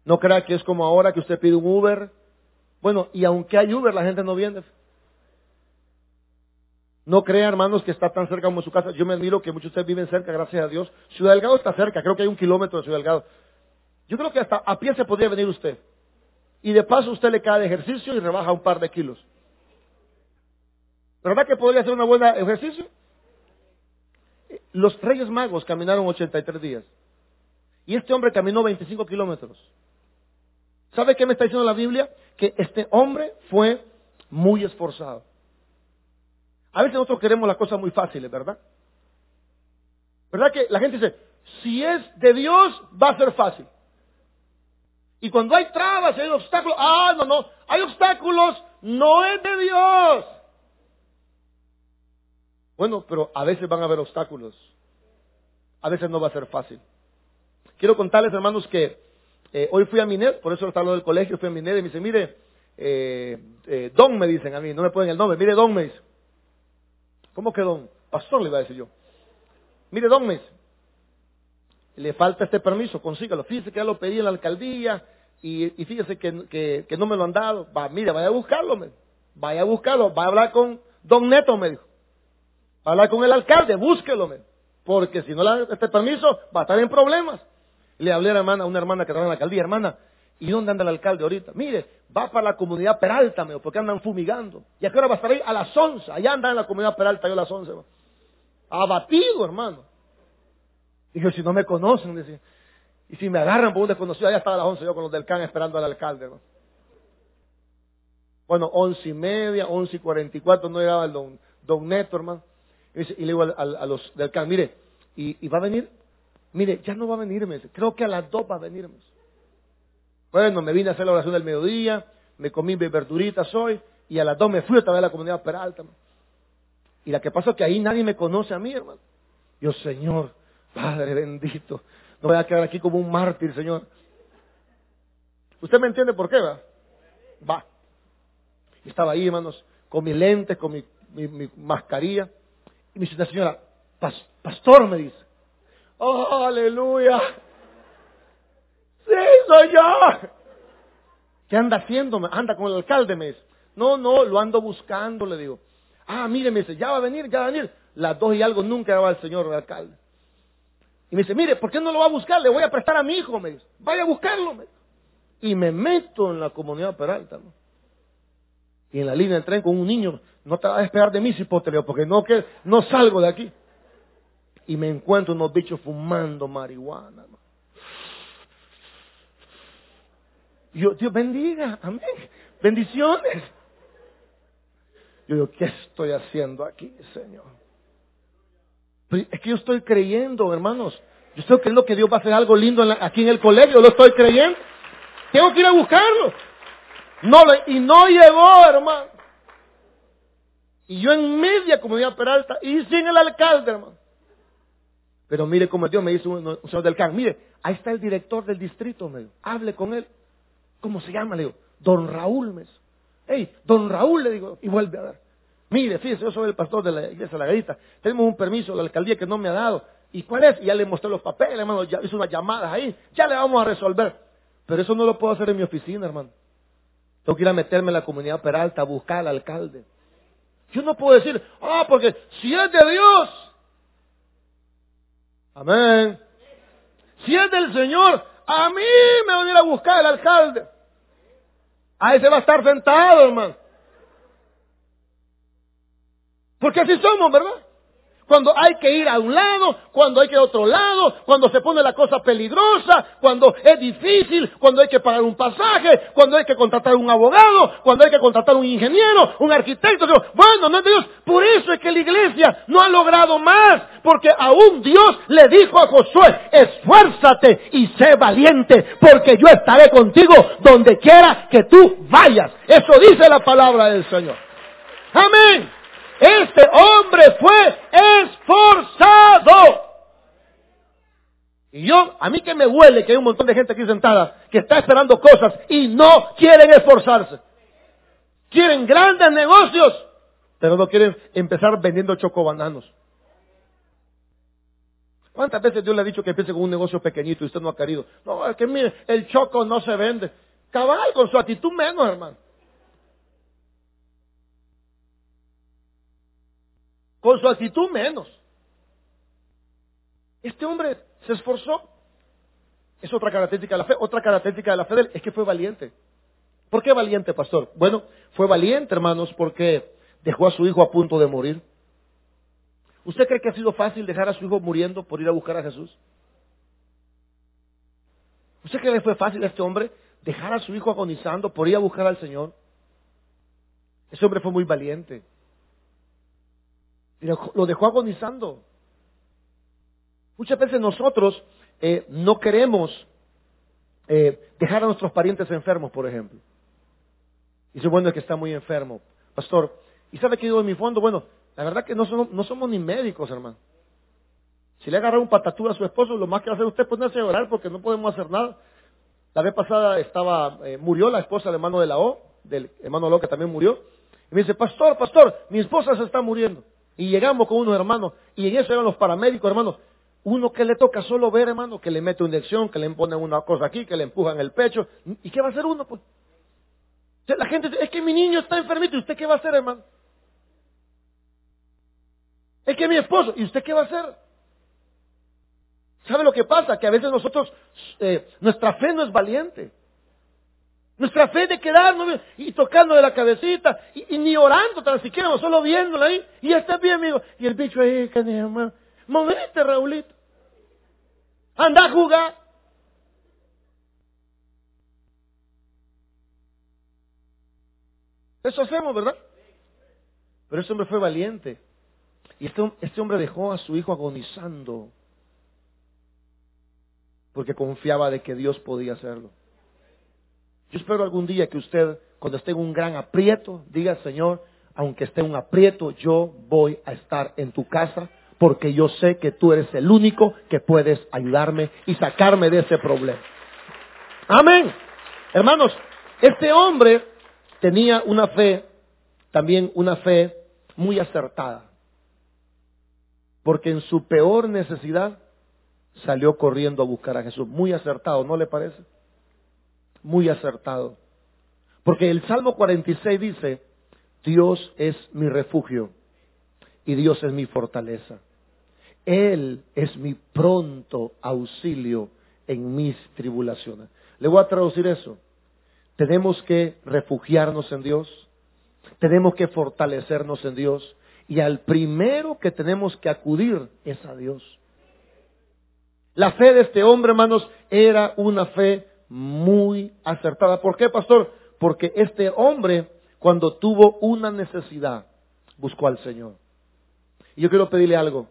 No crea que es como ahora que usted pide un Uber. Bueno, y aunque hay Uber, la gente no viene. No crea, hermanos, que está tan cerca como su casa. Yo me admiro que muchos de ustedes viven cerca, gracias a Dios. Ciudad Delgado está cerca, creo que hay un kilómetro de Ciudad Delgado. Yo creo que hasta a pie se podría venir usted. Y de paso usted le cae de ejercicio y rebaja un par de kilos. ¿Verdad que podría ser un buen ejercicio? Los reyes magos caminaron 83 días. Y este hombre caminó 25 kilómetros. ¿Sabe qué me está diciendo la Biblia? Que este hombre fue muy esforzado. A veces nosotros queremos las cosas muy fáciles, ¿verdad? ¿Verdad que la gente dice, si es de Dios, va a ser fácil? Y cuando hay trabas, hay obstáculos, ah, no, no, hay obstáculos, no es de Dios. Bueno, pero a veces van a haber obstáculos. A veces no va a ser fácil. Quiero contarles, hermanos, que eh, hoy fui a Minet, por eso está lo del colegio, fui a Minet y me dice, mire, eh, eh, Don me dicen a mí, no me pueden el nombre, mire Don me dice. ¿Cómo que don? Pastor le iba a decir yo. Mire, don Mes, le falta este permiso, consígalo. Fíjese que ya lo pedí en la alcaldía y, fíjese que, no me lo han dado. Va, mire, vaya a buscarlo, me. vaya a buscarlo, va a hablar con don Neto, me dijo. Va a hablar con el alcalde, búsquelo, me. porque si no le da este permiso va a estar en problemas. Le hablé a, hermana, a una hermana que trabaja en la alcaldía, hermana, ¿Y dónde anda el alcalde ahorita? Mire, va para la comunidad Peralta, porque andan fumigando. ¿Y a qué hora va a estar ahí? A las 11. Allá anda en la comunidad Peralta, yo a las 11. Abatido, hermano. Dije, si no me conocen, decía. Y si me agarran por un desconocido, allá estaba a las 11 yo con los del CAN esperando al alcalde. Bueno, once y media, once y cuarenta y cuatro, no llegaba el don, don Neto, hermano. Y, le digo a, los del CAN, mire, y, va a venir? Mire, ya no va a venirme. Creo que a las dos va a venirme. Bueno, me vine a hacer la oración del mediodía, me comí mis verduritas hoy, y a las dos me fui otra vez a la comunidad Peralta. Y la que pasa es que ahí nadie me conoce a mí, hermano. Yo, Señor, Padre bendito, no voy a quedar aquí como un mártir, Señor. ¿Usted me entiende por qué, va? Va. Estaba ahí, hermanos, con mis lentes, con mi, mascarilla. Y me dice la señora, pastor, me dice. Oh, aleluya. Sí, soy yo. ¿Qué anda haciendo? Anda con el alcalde, me dice. No, no, lo ando buscando, le digo. Ah, mire, me dice, ya va a venir, ya va a venir. Las dos y algo nunca va el señor alcalde. Y me dice, mire, ¿por qué no lo va a buscar? Le voy a prestar a mi hijo, me dice. Vaya a buscarlo, me Y me meto en la comunidad Peralta. Y en la línea del tren con un niño, no te vas a esperar de mí, cipoteleo, porque no, que, no salgo de aquí. Y me encuentro unos bichos fumando marihuana. Yo, Dios bendiga, amén. Bendiciones. Yo digo, ¿qué estoy haciendo aquí, Señor? Es que yo estoy creyendo, hermanos, Yo estoy creyendo que Dios va a hacer algo lindo aquí en el colegio, lo estoy creyendo. Tengo que ir a buscarlo. No, y no llegó, hermano. Y yo en media comunidad Peralta y sin el alcalde, hermano. Pero mire cómo Dios me dice un, señor del CAN. Mire, ahí está el director del distrito, me. Hable con él. ¿Cómo se llama? Le digo, don Raúl, me. Hey, don Raúl, le digo, y vuelve a ver. Mire, fíjese, yo soy el pastor de la iglesia la Garita. Tenemos un permiso de la alcaldía que no me ha dado. ¿Y cuál es? Y ya le mostré los papeles, hermano, ya hizo unas llamadas ahí. Ya le vamos a resolver. Pero eso no lo puedo hacer en mi oficina, hermano. Tengo que ir a meterme en la comunidad Peralta a buscar al alcalde. Yo no puedo decir, ah, porque si es de Dios. Amén. Si es del Señor, a mí me va a ir a buscar el alcalde. Ahí se va a estar sentado, hermano. Porque así somos, ¿verdad? Cuando hay que ir a un lado, cuando hay que ir a otro lado, cuando se pone la cosa peligrosa, cuando es difícil, cuando hay que pagar un pasaje, cuando hay que contratar un abogado, cuando hay que contratar un ingeniero, un arquitecto. Bueno, no es Dios. Por eso es que la iglesia no ha logrado más, porque aún Dios le dijo a Josué, esfuérzate y sé valiente, porque yo estaré contigo donde quiera que tú vayas. Eso dice la palabra del Señor. Amén. Este hombre fue esforzado. Y yo, a mí que me huele que hay un montón de gente aquí sentada que está esperando cosas y no quieren esforzarse. Quieren grandes negocios, pero no quieren empezar vendiendo chocobananos. ¿Cuántas veces Dios le ha dicho que empiece con un negocio pequeñito y usted no ha querido? No, es que mire, el choco no se vende. Cabal, con su actitud menos, hermano. Con su actitud menos. Este hombre se esforzó. Es otra característica de la fe. Otra característica de la fe es que fue valiente. ¿Por qué valiente, pastor? Bueno, fue valiente, hermanos, porque dejó a su hijo a punto de morir. ¿Usted cree que ha sido fácil dejar a su hijo muriendo por ir a buscar a Jesús? ¿Usted cree que fue fácil a este hombre dejar a su hijo agonizando por ir a buscar al Señor? Ese hombre fue muy valiente. Lo dejó agonizando. Muchas veces nosotros eh, no queremos eh, dejar a nuestros parientes enfermos, por ejemplo. Y dice, bueno, es que está muy enfermo. Pastor, ¿y sabe qué digo en mi fondo? Bueno, la verdad que no somos, ni médicos, hermano. Si le agarra un patatúa a su esposo, lo más que va a hacer usted es ponerse a llorar porque no podemos hacer nada. La vez pasada estaba, eh, murió la esposa del hermano de la O, del hermano Lo que también murió. Y me dice, pastor, pastor, mi esposa se está muriendo. Y llegamos con unos hermanos, y en eso eran los paramédicos, hermanos. Uno que le toca solo ver, hermano, que le mete una inyección, que le ponen una cosa aquí, que le empujan el pecho. ¿Y qué va a hacer uno, pues? La gente dice, es que mi niño está enfermito, ¿y usted qué va a hacer, hermano? Es que mi esposo, ¿y usted qué va a hacer? ¿Sabe lo que pasa? Que a veces nosotros, eh, nuestra fe no es valiente. Nuestra fe de quedarnos y tocando de la cabecita y, ni orando tan siquiera, solo viéndola ahí. Y está bien, amigo. Y el bicho ahí, hermano. Movete, Raulito. Anda a jugar. Eso hacemos, ¿verdad? Pero ese hombre fue valiente. Y este, este hombre dejó a su hijo agonizando. Porque confiaba de que Dios podía hacerlo. Yo espero algún día que usted, cuando esté en un gran aprieto, diga, Señor, aunque esté en un aprieto, yo voy a estar en tu casa porque yo sé que tú eres el único que puedes ayudarme y sacarme de ese problema. Amén. Hermanos, este hombre tenía una fe, también una fe muy acertada. Porque en su peor necesidad salió corriendo a buscar a Jesús. Muy acertado, ¿no le parece? Muy acertado. Porque el Salmo 46 dice, Dios es mi refugio y Dios es mi fortaleza. Él es mi pronto auxilio en mis tribulaciones. Le voy a traducir eso. Tenemos que refugiarnos en Dios, tenemos que fortalecernos en Dios y al primero que tenemos que acudir es a Dios. La fe de este hombre, hermanos, era una fe muy acertada. ¿Por qué, pastor? Porque este hombre, cuando tuvo una necesidad, buscó al Señor. Y yo quiero pedirle algo,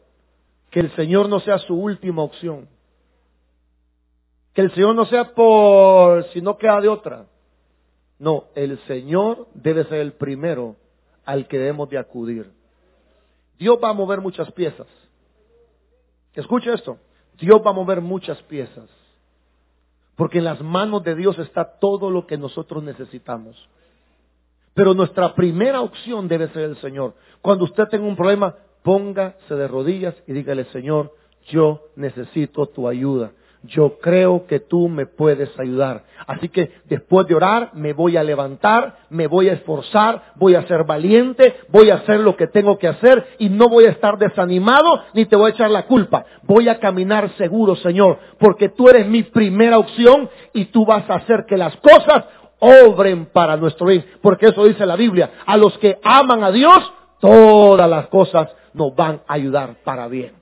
que el Señor no sea su última opción, Que el Señor no sea por si no queda de otra. No, el Señor debe ser el primero al que debemos de acudir. Dios va a mover muchas piezas. Escucha esto. Dios va a mover muchas piezas. Porque en las manos de Dios está todo lo que nosotros necesitamos. Pero nuestra primera opción debe ser el Señor. Cuando usted tenga un problema, póngase de rodillas y dígale, Señor, yo necesito tu ayuda yo creo que tú me puedes ayudar. Así que después de orar me voy a levantar, me voy a esforzar, voy a ser valiente, voy a hacer lo que tengo que hacer y no voy a estar desanimado ni te voy a echar la culpa. Voy a caminar seguro, Señor, porque tú eres mi primera opción y tú vas a hacer que las cosas obren para nuestro bien. Porque eso dice la Biblia. A los que aman a Dios, todas las cosas nos van a ayudar para bien.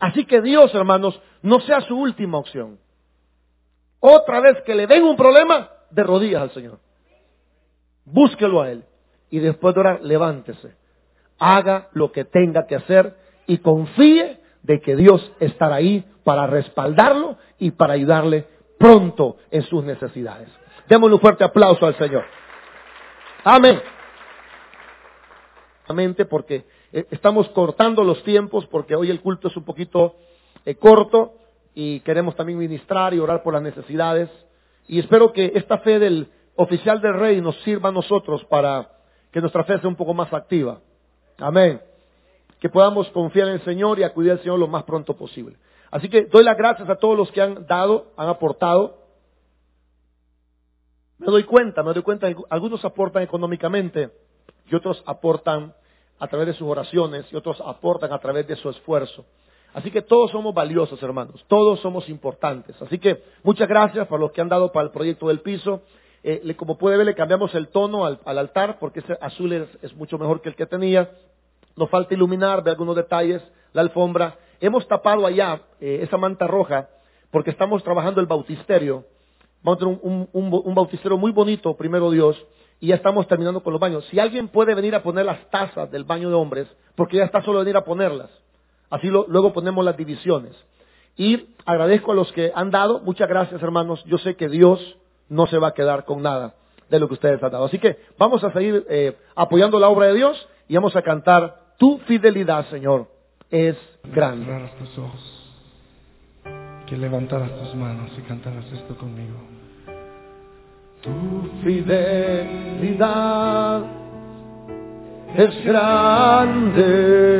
Así que Dios, hermanos, no sea su última opción. Otra vez que le den un problema, de rodillas al Señor. Búsquelo a Él. Y después de orar, levántese. Haga lo que tenga que hacer y confíe de que Dios estará ahí para respaldarlo y para ayudarle pronto en sus necesidades. Démosle un fuerte aplauso al Señor. Amén. Porque eh, estamos cortando los tiempos porque hoy el culto es un poquito eh, corto y queremos también ministrar y orar por las necesidades. Y espero que esta fe del oficial del rey nos sirva a nosotros para que nuestra fe sea un poco más activa. Amén. Que podamos confiar en el Señor y acudir al Señor lo más pronto posible. Así que doy las gracias a todos los que han dado, han aportado. Me doy cuenta, me doy cuenta, algunos aportan económicamente y otros aportan a través de sus oraciones y otros aportan a través de su esfuerzo. Así que todos somos valiosos, hermanos, todos somos importantes. Así que muchas gracias por los que han dado para el proyecto del piso. Eh, como puede ver, le cambiamos el tono al, altar porque ese azul es, mucho mejor que el que tenía. Nos falta iluminar, ver algunos detalles, la alfombra. Hemos tapado allá eh, esa manta roja porque estamos trabajando el bautisterio. Vamos a tener un, un bautisterio muy bonito, primero Dios y ya estamos terminando con los baños. Si alguien puede venir a poner las tazas del baño de hombres, porque ya está solo venir a ponerlas. Así luego ponemos las divisiones. Y agradezco a los que han dado. Muchas gracias, hermanos. Yo sé que Dios no se va a quedar con nada de lo que ustedes han dado. Así que vamos a seguir eh, apoyando la obra de Dios y vamos a cantar Tu fidelidad, Señor, es grande. ojos, que levantaras tus manos y cantaras esto conmigo. Tu fidelidad es grande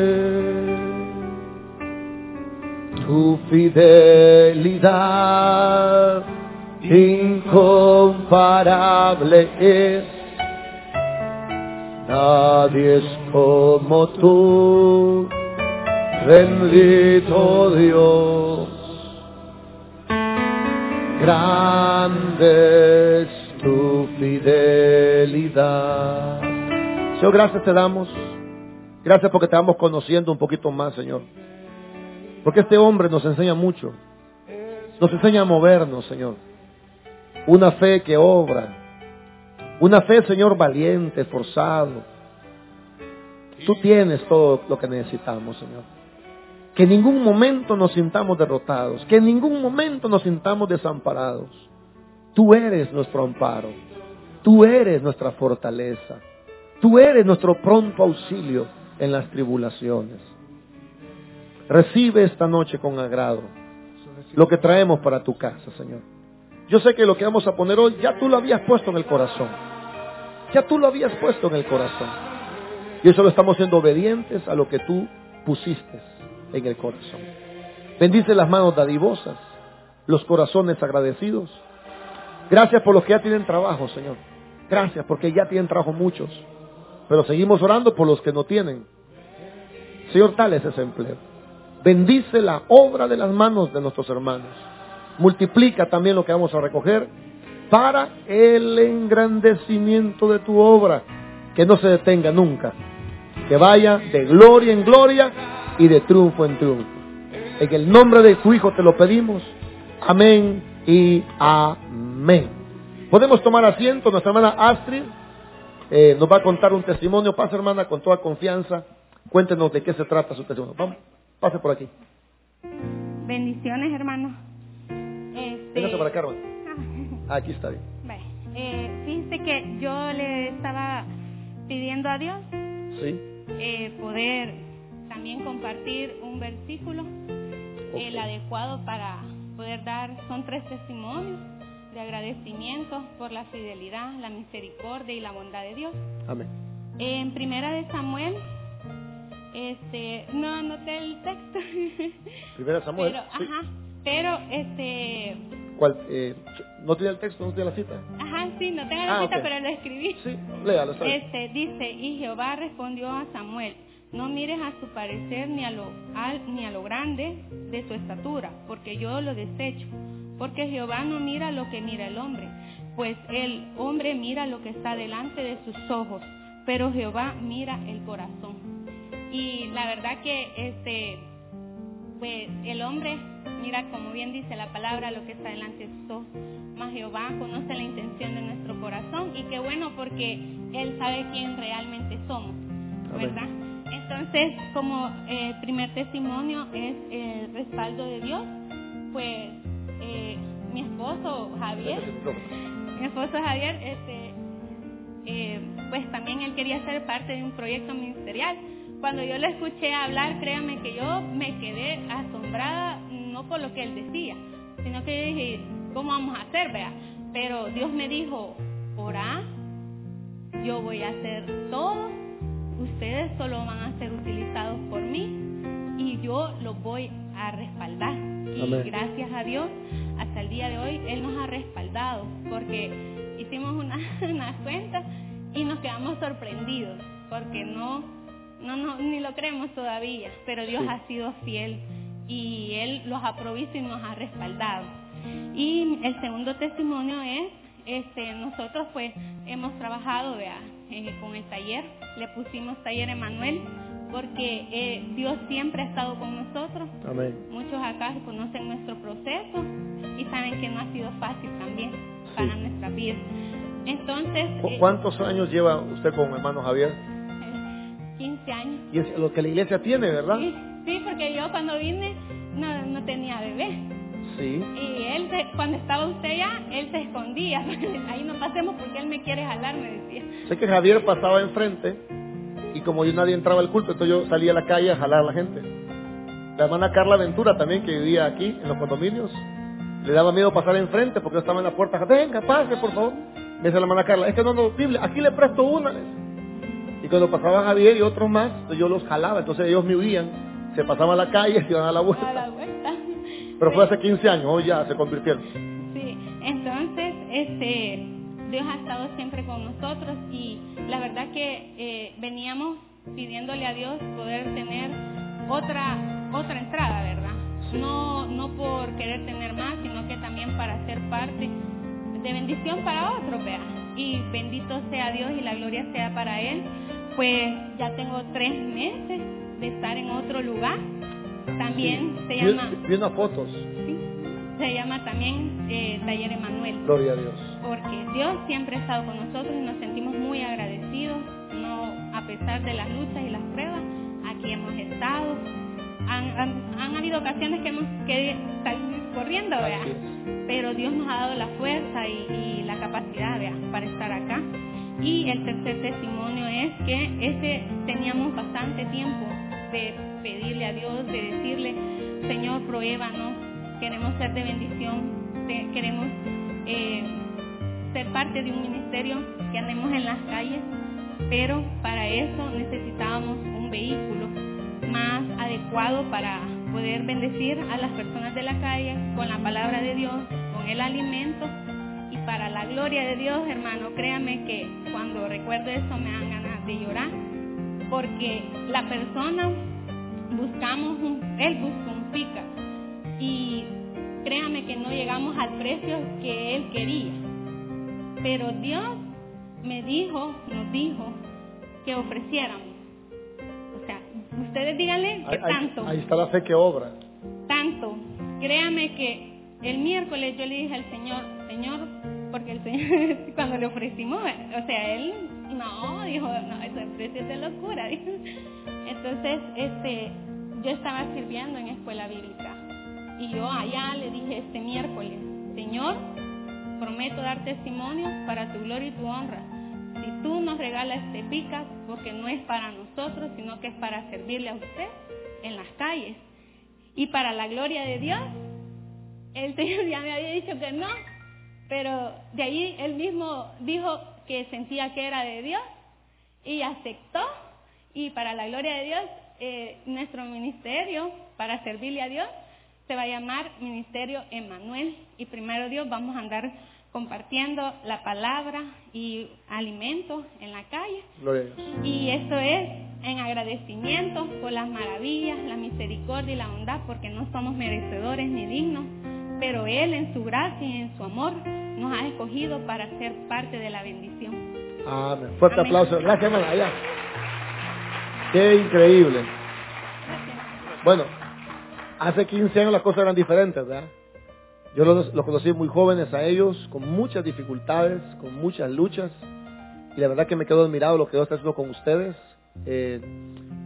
tu fidelidad incomparable es. Nadie es como tú, bendito Dios. Grande tu fidelidad. Señor, gracias te damos. Gracias porque te vamos conociendo un poquito más, Señor. Porque este hombre nos enseña mucho. Nos enseña a movernos, Señor. Una fe que obra. Una fe, Señor, valiente, forzado. Tú tienes todo lo que necesitamos, Señor. Que en ningún momento nos sintamos derrotados. Que en ningún momento nos sintamos desamparados. Tú eres nuestro amparo. Tú eres nuestra fortaleza. Tú eres nuestro pronto auxilio en las tribulaciones. Recibe esta noche con agrado lo que traemos para tu casa, Señor. Yo sé que lo que vamos a poner hoy ya tú lo habías puesto en el corazón. Ya tú lo habías puesto en el corazón. Y eso lo estamos siendo obedientes a lo que tú pusiste en el corazón. Bendice las manos dadivosas, los corazones agradecidos. Gracias por los que ya tienen trabajo, Señor. Gracias porque ya tienen trabajo muchos. Pero seguimos orando por los que no tienen. Señor, tal es ese empleo. Bendice la obra de las manos de nuestros hermanos. Multiplica también lo que vamos a recoger para el engrandecimiento de tu obra. Que no se detenga nunca. Que vaya de gloria en gloria y de triunfo en triunfo. En el nombre de tu Hijo te lo pedimos. Amén y amén. Podemos tomar asiento. Nuestra hermana Astrid eh, nos va a contar un testimonio. Pasa hermana con toda confianza. Cuéntenos de qué se trata su testimonio. Vamos. Pase por aquí. Bendiciones, hermano. Este, para acá, hermano. Ah, Aquí está bien. bueno, eh, fíjese que yo le estaba pidiendo a Dios Sí. eh, poder también compartir un versículo el adecuado para poder dar, son tres testimonios de agradecimiento por la fidelidad, la misericordia y la bondad de Dios. Amén. En primera de Samuel, este, no anoté el texto, Primera Samuel. pero, sí. ajá, pero este, ¿Cuál? Eh, ¿No tiene el texto? ¿No tiene la cita? ajá, sí, no tengo la Ah, cita, ok. pero lo escribí. Sí, léalo. Este dice, y Jehová respondió a Samuel, no mires a su parecer ni a lo al, ni a lo grande de su estatura, porque yo lo desecho. Porque Jehová no mira lo que mira el hombre, pues el hombre mira lo que está delante de sus ojos, pero Jehová mira el corazón. Y la verdad que este pues el hombre mira como bien dice la palabra lo que está delante de sus ojos, mas Jehová conoce la intención de nuestro corazón y qué bueno porque él sabe quién realmente somos. ¿verdad? Entonces, como eh, primer testimonio es el respaldo de Dios, pues esposo Javier, mi esposo Javier, este, eh, pues también él quería ser parte de un proyecto ministerial. Cuando yo lo escuché hablar, créame que yo me quedé asombrada, no por lo que él decía, sino que yo dije, ¿cómo vamos a hacer, vea? Pero Dios me dijo, orá, yo voy a hacer todo, ustedes solo van a ser utilizados por mí y yo los voy a respaldar. Y Amén. gracias a Dios, día de hoy, Él nos ha respaldado porque hicimos una, una cuenta y nos quedamos sorprendidos porque no, no, no, ni lo creemos todavía, pero Dios Sí. ha sido fiel y Él los ha provisto y nos ha respaldado. Y el segundo testimonio es, este, nosotros pues hemos trabajado vea, eh, con el taller, le pusimos taller Emanuel porque eh, Dios siempre ha estado con nosotros. Amén. Muchos acá conocen nuestro proceso y saben que no ha sido fácil también para Sí. nuestra vida. Entonces, ¿Cu- eh, ¿Cuántos años lleva usted con hermano Javier? eh, 15 años. Y es lo que la iglesia tiene, ¿verdad? Sí, sí, porque yo cuando vine no, no tenía bebé. Sí. Y él, cuando estaba usted ya, él se escondía. Ahí no pasemos porque él me quiere jalar, me decía. Sé que Javier pasaba enfrente y como yo nadie entraba al culto, entonces yo salía a la calle a jalar a la gente. La hermana Carla Ventura también, que vivía aquí en los condominios, le daba miedo pasar enfrente porque yo estaba en la puerta. Venga, pase, por favor. Me dice la hermana Carla, es que no no Biblia, aquí le presto una. Y cuando pasaba Javier y otros más, yo los jalaba, entonces ellos me huían, se pasaban a la calle y se iban a la A vuelta. la vuelta. Pero fue hace 15 años, hoy ya se convirtieron. Sí, entonces, este, Dios ha estado siempre con nosotros y la verdad que eh, veníamos pidiéndole a Dios poder tener otra otra entrada, ¿verdad? No no por querer tener más, sino que también para ser parte de bendición para otros, vea. Y bendito sea Dios y la gloria sea para Él. Pues ya tengo tres meses de estar en otro lugar. También se Vi- llama Vi unas fotos, Sí, se llama también eh, Taller Emanuel, gloria a Dios. porque Dios siempre ha estado con nosotros y nos sentimos muy agradecidos, no a pesar de las luchas y las pruebas, aquí hemos estado. Han, han- han habido ocasiones que hemos querido salir corriendo, vea, pero Dios nos ha dado la fuerza y, y la capacidad vea, para estar acá. Y el tercer testimonio es que ese teníamos bastante tiempo de pedirle a Dios, de decirle, Señor, pruébanos, queremos ser de bendición, queremos eh, ser parte de un ministerio que andemos en las calles, pero para eso necesitábamos un vehículo más adecuado para poder bendecir a las personas de la calle con la palabra de Dios, con el alimento y para la gloria de Dios, hermano, créame que cuando recuerdo eso me dan ganas de llorar, porque la persona buscamos un, él busca un pica. Y créame que no llegamos al precio que él quería, pero Dios me dijo, nos dijo que ofreciéramos. Ustedes díganle que Ahí, tanto ahí está la fe que obra. tanto. Créame que el miércoles yo le dije al Señor, Señor, porque el Señor cuando le ofrecimos, o sea, él no, dijo, no, precio es de locura. dijo. Entonces, este, yo estaba sirviendo en escuela bíblica y yo allá le dije este miércoles, Señor, prometo dar testimonio para tu gloria y tu honra. Si tú nos regalas este picas, porque no es para nosotros, sino que es para servirle a usted en las calles. Y para la gloria de Dios, el Señor ya me había dicho que no, pero de ahí él mismo dijo que sentía que era de Dios y aceptó. Y para la gloria de Dios, eh, nuestro ministerio para servirle a Dios se va a llamar Ministerio Emanuel. Y primero Dios vamos a andar compartiendo la palabra y alimentos en la calle. Y esto es en agradecimiento por las maravillas, la misericordia y la bondad, porque no somos merecedores ni dignos, pero Él en su gracia y en su amor nos ha escogido para ser parte de la bendición. Amén. Fuerte aplauso. Gracias, hermana. Allá. Qué increíble. Bueno, hace 15 años las cosas eran diferentes, ¿verdad? Yo los, conocí muy jóvenes a ellos, con muchas dificultades, con muchas luchas, y la verdad que me quedo admirado lo que Dios está haciendo con ustedes. Eh,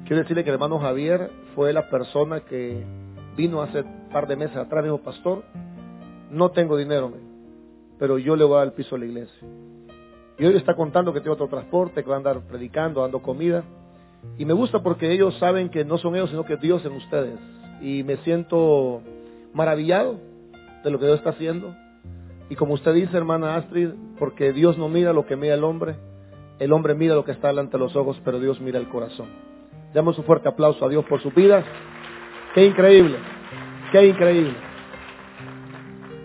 quiero decirle que el hermano Javier fue la persona que vino hace un par de meses atrás, dijo, pastor, no tengo dinero, pero yo le voy a dar el piso a la iglesia. Y hoy está contando que tiene otro transporte, que va a andar predicando, dando comida. Y me gusta porque ellos saben que no son ellos, sino que Dios en ustedes. Y me siento maravillado de lo que Dios está haciendo. Y como usted dice, hermana Astrid, porque Dios no mira lo que mira el hombre, el hombre mira lo que está delante de los ojos, pero Dios mira el corazón. Damos un fuerte aplauso a Dios por sus vidas. Qué increíble, qué increíble.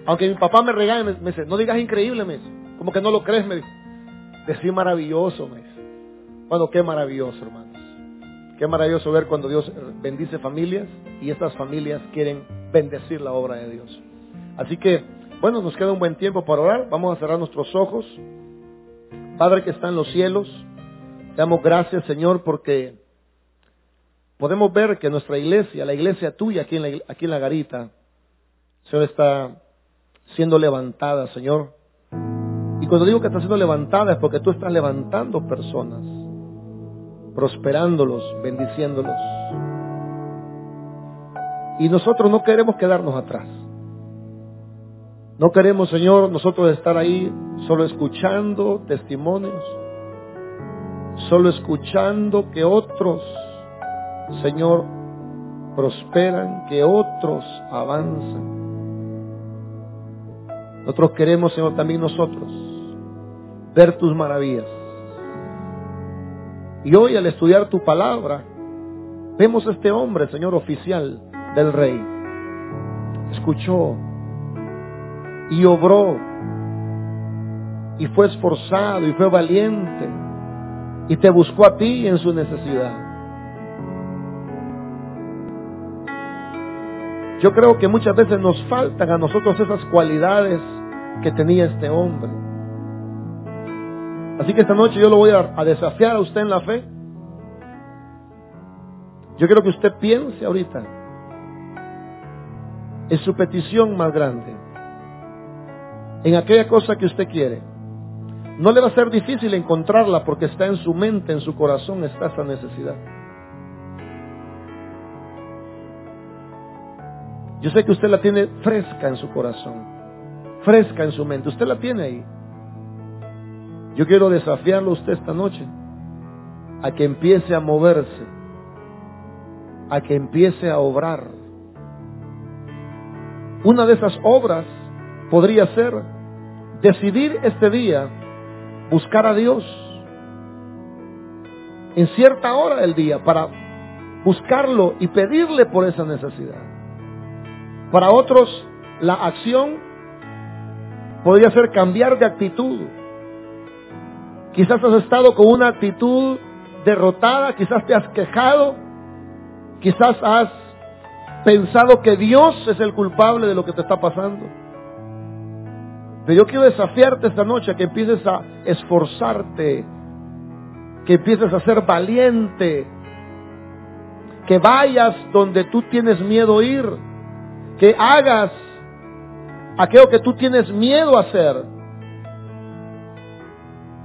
Aunque mi papá me regaña, me, dice, no digas increíble, me dice. Como que no lo crees, me dice. Decir maravilloso, me dice. Bueno, qué maravilloso, hermanos. Qué maravilloso ver cuando Dios bendice familias y estas familias quieren bendecir la obra de Dios. Así que, bueno, nos queda un buen tiempo para orar. Vamos a cerrar nuestros ojos. Padre que está en los cielos, te damos gracias, Señor, porque podemos ver que nuestra iglesia, la iglesia tuya aquí en la, aquí en la garita, Señor, está siendo levantada, Señor. Y cuando digo que está siendo levantada es porque tú estás levantando personas, prosperándolos, bendiciéndolos. Y nosotros no queremos quedarnos atrás. No queremos, Señor, nosotros estar ahí solo escuchando testimonios, solo escuchando que otros, Señor, prosperan, que otros avanzan. Nosotros queremos, Señor, también nosotros ver tus maravillas. Y hoy al estudiar tu palabra, vemos a este hombre, Señor, oficial del rey. Escuchó y obró y fue esforzado y fue valiente y te buscó a ti en su necesidad. Yo creo que muchas veces nos faltan a nosotros esas cualidades que tenía este hombre. Así que esta noche yo lo voy a, desafiar a usted en la fe. Yo quiero que usted piense ahorita en su petición más grande en aquella cosa que usted quiere. No le va a ser difícil encontrarla porque está en su mente, en su corazón está esa necesidad. Yo sé que usted la tiene fresca en su corazón, fresca en su mente. Usted la tiene ahí. Yo quiero desafiarlo a usted esta noche a que empiece a moverse, a que empiece a obrar. Una de esas obras podría ser decidir este día buscar a Dios en cierta hora del día para buscarlo y pedirle por esa necesidad. Para otros, la acción podría ser cambiar de actitud. Quizás has estado con una actitud derrotada, quizás te has quejado, quizás has pensado que Dios es el culpable de lo que te está pasando. Pero yo quiero desafiarte esta noche a que empieces a esforzarte, que empieces a ser valiente, que vayas donde tú tienes miedo ir, que hagas aquello que tú tienes miedo a hacer,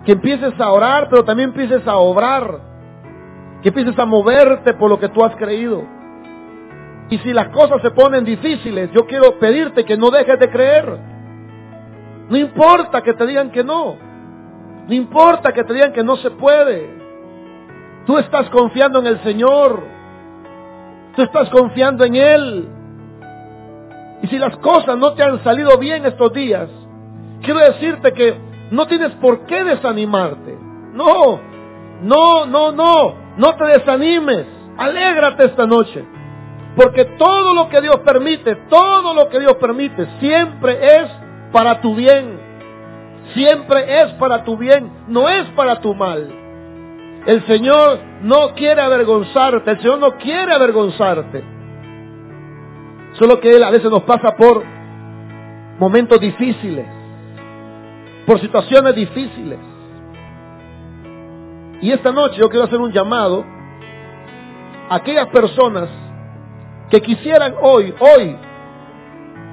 que empieces a orar, pero también empieces a obrar, que empieces a moverte por lo que tú has creído. Y si las cosas se ponen difíciles, yo quiero pedirte que no dejes de creer No importa que te digan que no. No importa que te digan que no se puede. Tú estás confiando en el Señor. Tú estás confiando en Él. Y si las cosas no te han salido bien estos días, quiero decirte que no tienes por qué desanimarte. No, no, no, no, no te desanimes. Alégrate esta noche. Porque todo lo que Dios permite, todo lo que Dios permite, siempre es para tu bien. Siempre es para tu bien, no es para tu mal. El Señor no quiere avergonzarte, el Señor no quiere avergonzarte. Solo que Él a veces nos pasa por momentos difíciles, por situaciones difíciles. Y esta noche yo quiero hacer un llamado a aquellas personas que quisieran hoy, hoy,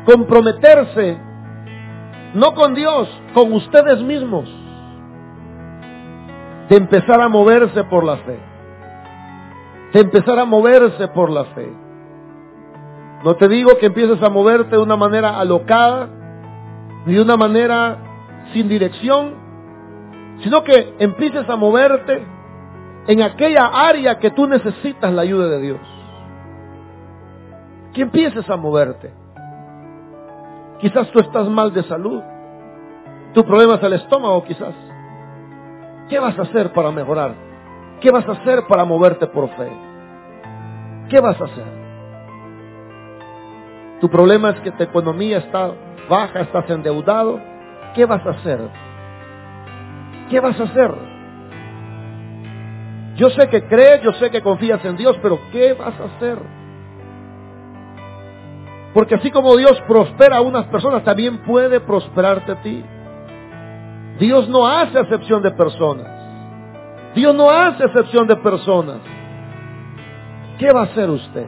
comprometerse, no con Dios, con ustedes mismos, de empezar a moverse por la fe, de empezar a moverse por la fe. No te digo que empieces a moverte de una manera alocada, ni de una manera sin dirección, sino que empieces a moverte en aquella área que tú necesitas la ayuda de Dios que empieces a moverte. Quizás tú estás mal de salud. Tu problema es el estómago, quizás. ¿Qué vas a hacer para mejorar? ¿Qué vas a hacer para moverte por fe? ¿Qué vas a hacer? Tu problema es que tu economía está baja, estás endeudado. ¿Qué vas a hacer? ¿Qué vas a hacer? Yo sé que crees, yo sé que confías en Dios, pero ¿qué vas a hacer? Porque así como Dios prospera a unas personas, también puede prosperarte a ti. Dios no hace excepción de personas. Dios no hace excepción de personas. ¿Qué va a hacer usted?